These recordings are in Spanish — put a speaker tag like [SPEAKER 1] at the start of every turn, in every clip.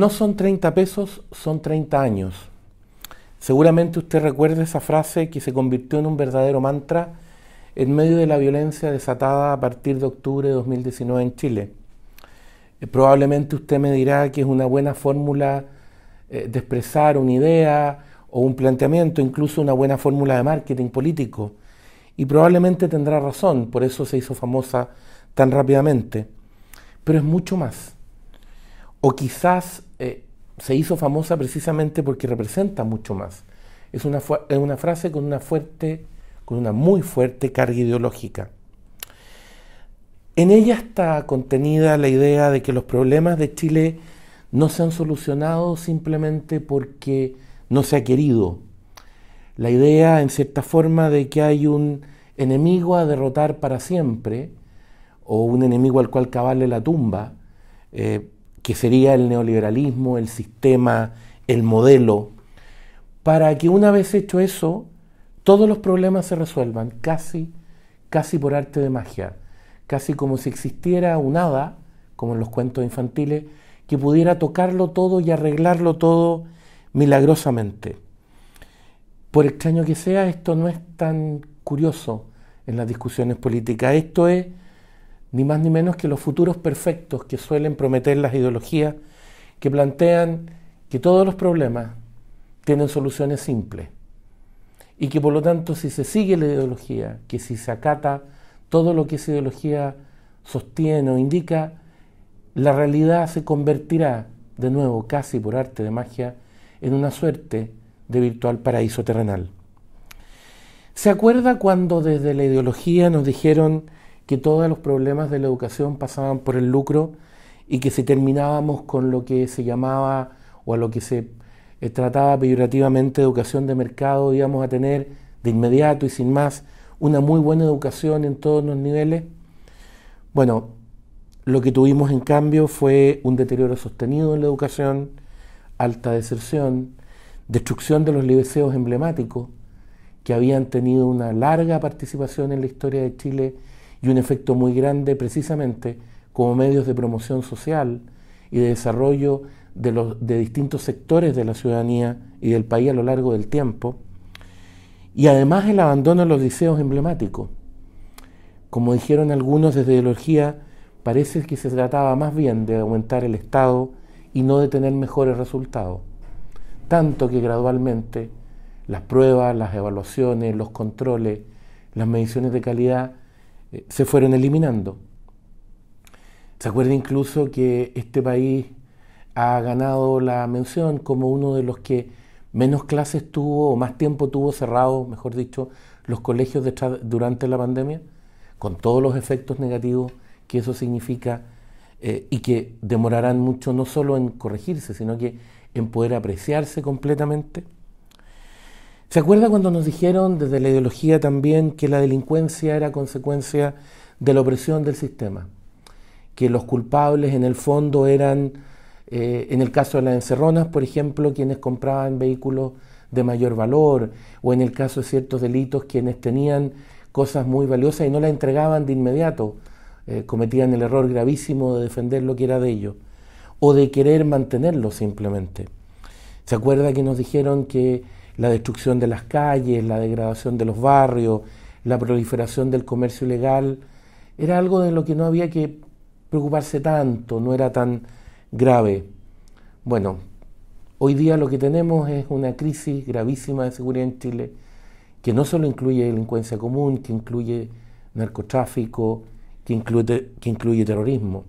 [SPEAKER 1] No son 30 pesos, son 30 años. Seguramente usted recuerda esa frase que se convirtió en un verdadero mantra en medio de la violencia desatada a partir de octubre de 2019 en Chile. Eh, probablemente usted me dirá que es una buena fórmula eh, de expresar una idea o un planteamiento, incluso una buena fórmula de marketing político. Y probablemente tendrá razón, por eso se hizo famosa tan rápidamente. Pero es mucho más. O quizás se hizo famosa precisamente porque representa mucho más. Es una, es una frase con una fuerte, con una muy fuerte carga ideológica. En ella está contenida la idea de que los problemas de Chile no se han solucionado simplemente porque no se ha querido. La idea, en cierta forma, de que hay un enemigo a derrotar para siempre, o un enemigo al cual cavarle la tumba, eh, que sería el neoliberalismo, el sistema, el modelo, para que una vez hecho eso, todos los problemas se resuelvan, casi, casi por arte de magia, casi como si existiera un hada, como en los cuentos infantiles, que pudiera tocarlo todo y arreglarlo todo milagrosamente. Por extraño que sea, esto no es tan curioso en las discusiones políticas. Esto es ni más ni menos que los futuros perfectos que suelen prometer las ideologías que plantean que todos los problemas tienen soluciones simples y que por lo tanto si se sigue la ideología, que si se acata todo lo que esa ideología sostiene o indica, la realidad se convertirá de nuevo, casi por arte de magia, en una suerte de virtual paraíso terrenal. ¿Se acuerda cuando desde la ideología nos dijeron que todos los problemas de la educación pasaban por el lucro y que si terminábamos con lo que se llamaba o a lo que se eh, trataba peyorativamente educación de mercado, íbamos a tener de inmediato y sin más una muy buena educación en todos los niveles. Bueno, lo que tuvimos en cambio fue un deterioro sostenido en la educación, alta deserción, destrucción de los liceos emblemáticos que habían tenido una larga participación en la historia de Chile y un efecto muy grande precisamente como medios de promoción social y de desarrollo de, distintos sectores de la ciudadanía y del país a lo largo del tiempo. Y además el abandono de los liceos emblemáticos. Como dijeron algunos desde ideología, parece que se trataba más bien de aumentar el Estado y no de tener mejores resultados. Tanto que gradualmente las pruebas, las evaluaciones, los controles, las mediciones de calidad eh, se fueron eliminando. Se acuerda incluso que este país ha ganado la mención como uno de los que menos clases tuvo o más tiempo tuvo cerrado, mejor dicho, los colegios durante la pandemia, con todos los efectos negativos que eso significa eh, y que demorarán mucho no solo en corregirse, sino que en poder apreciarse completamente. ¿Se acuerda cuando nos dijeron desde la ideología también que la delincuencia era consecuencia de la opresión del sistema? Que los culpables en el fondo eran, eh, en el caso de las encerronas, por ejemplo, quienes compraban vehículos de mayor valor, o en el caso de ciertos delitos, quienes tenían cosas muy valiosas y no las entregaban de inmediato, eh, cometían el error gravísimo de defender lo que era de ellos, o de querer mantenerlo simplemente. ¿Se acuerda que nos dijeron que la destrucción de las calles, la degradación de los barrios, la proliferación del comercio ilegal, era algo de lo que no había que preocuparse tanto, no era tan grave. Bueno, hoy día lo que tenemos es una crisis gravísima de seguridad en Chile, que no solo incluye delincuencia común, que incluye narcotráfico, que incluye, que incluye terrorismo.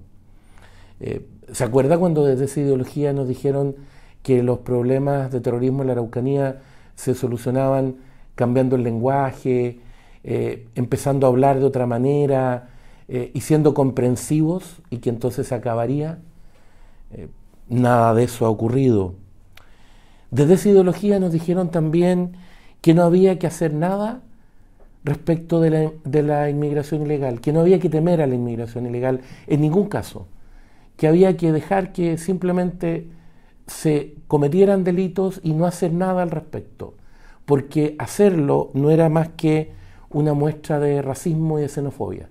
[SPEAKER 1] Eh, ¿Se acuerda cuando desde esa ideología nos dijeron que los problemas de terrorismo en la Araucanía se solucionaban cambiando el lenguaje, eh, empezando a hablar de otra manera eh, y siendo comprensivos y que entonces acabaría. Eh, nada de eso ha ocurrido. Desde esa ideología nos dijeron también que no había que hacer nada respecto de la, de la, inmigración ilegal, que no había que temer a la inmigración ilegal en ningún caso, que había que dejar que simplemente se cometieran delitos y no hacer nada al respecto, porque hacerlo no era más que una muestra de racismo y de xenofobia,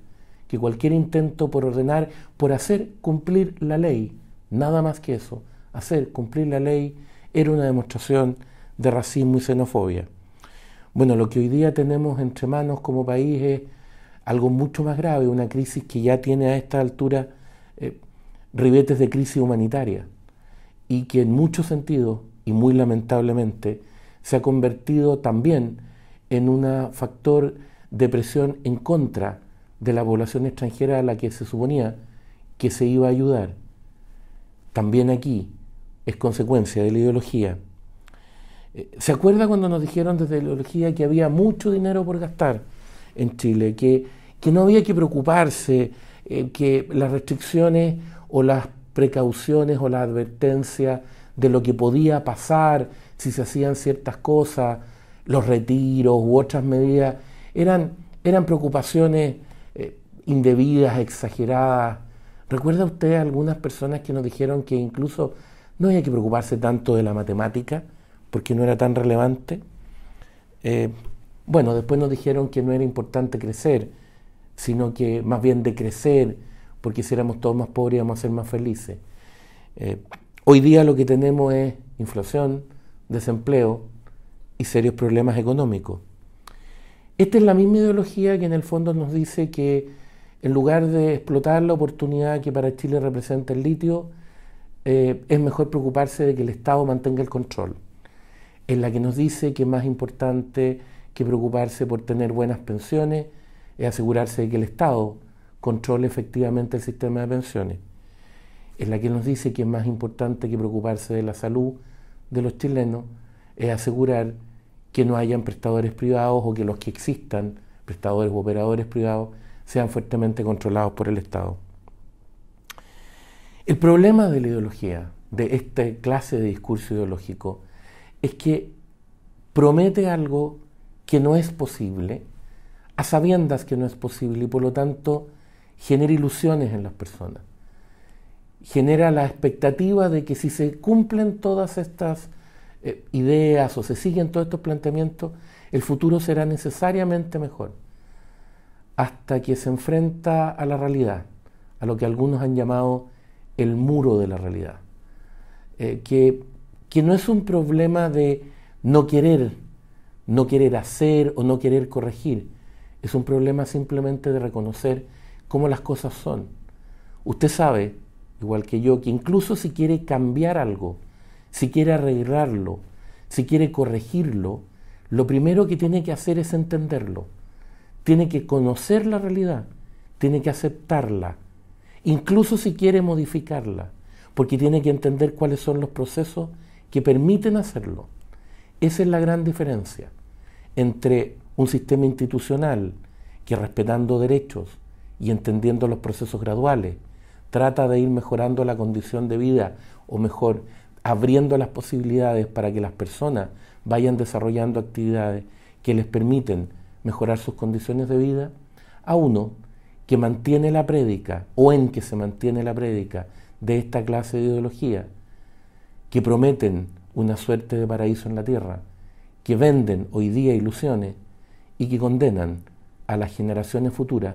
[SPEAKER 1] que cualquier intento por ordenar, por hacer cumplir la ley, nada más que eso, hacer cumplir la ley era una demostración de racismo y xenofobia. Bueno, lo que hoy día tenemos entre manos como país es algo mucho más grave, una crisis que ya tiene a esta altura eh, ribetes de crisis humanitaria y que en muchos sentidos, y muy lamentablemente, se ha convertido también en un factor de presión en contra de la población extranjera a la que se suponía que se iba a ayudar. También aquí es consecuencia de la ideología. Eh, ¿Se acuerda cuando nos dijeron desde la ideología que había mucho dinero por gastar en Chile, que, que no había que preocuparse, eh, que las restricciones o las precauciones o la advertencia de lo que podía pasar si se hacían ciertas cosas, los retiros u otras medidas, eran, eran preocupaciones eh, indebidas, exageradas. ¿Recuerda usted algunas personas que nos dijeron que incluso no había que preocuparse tanto de la matemática porque no era tan relevante? Eh, bueno, después nos dijeron que no era importante crecer, sino que más bien de crecer, porque si éramos todos más pobres íbamos a ser más felices. Eh, hoy día lo que tenemos es inflación, desempleo y serios problemas económicos. Esta es la misma ideología que en el fondo nos dice que en lugar de explotar la oportunidad que para Chile representa el litio, eh, es mejor preocuparse de que el Estado mantenga el control. Es la que nos dice que más importante que preocuparse por tener buenas pensiones es asegurarse de que el Estado controle efectivamente el sistema de pensiones. Es la que nos dice que es más importante que preocuparse de la salud de los chilenos es asegurar que no hayan prestadores privados o que los que existan, prestadores u operadores privados, sean fuertemente controlados por el Estado. El problema de la ideología, de esta clase de discurso ideológico, es que promete algo que no es posible, a sabiendas que no es posible y por lo tanto genera ilusiones en las personas. Genera la expectativa de que si se cumplen todas estas eh, ideas o se siguen todos estos planteamientos, el futuro será necesariamente mejor, hasta que se enfrenta a la realidad, a lo que algunos han llamado el muro de la realidad, eh, que, que no es un problema de no querer, no querer hacer o no querer corregir, es un problema simplemente de reconocer cómo las cosas son. Usted sabe, igual que yo, que incluso si quiere cambiar algo, si quiere arreglarlo, si quiere corregirlo, lo primero que tiene que hacer es entenderlo. Tiene que conocer la realidad, tiene que aceptarla, incluso si quiere modificarla, porque tiene que entender cuáles son los procesos que permiten hacerlo. Esa es la gran diferencia entre un sistema institucional que respetando derechos y entendiendo los procesos graduales. Trata de ir mejorando la condición de vida o mejor abriendo las posibilidades para que las personas vayan desarrollando actividades que les permiten mejorar sus condiciones de vida, a uno que mantiene la prédica o en que se mantiene la prédica de esta clase de ideología, que prometen una suerte de paraíso en la tierra, que venden hoy día ilusiones y que condenan a las generaciones futuras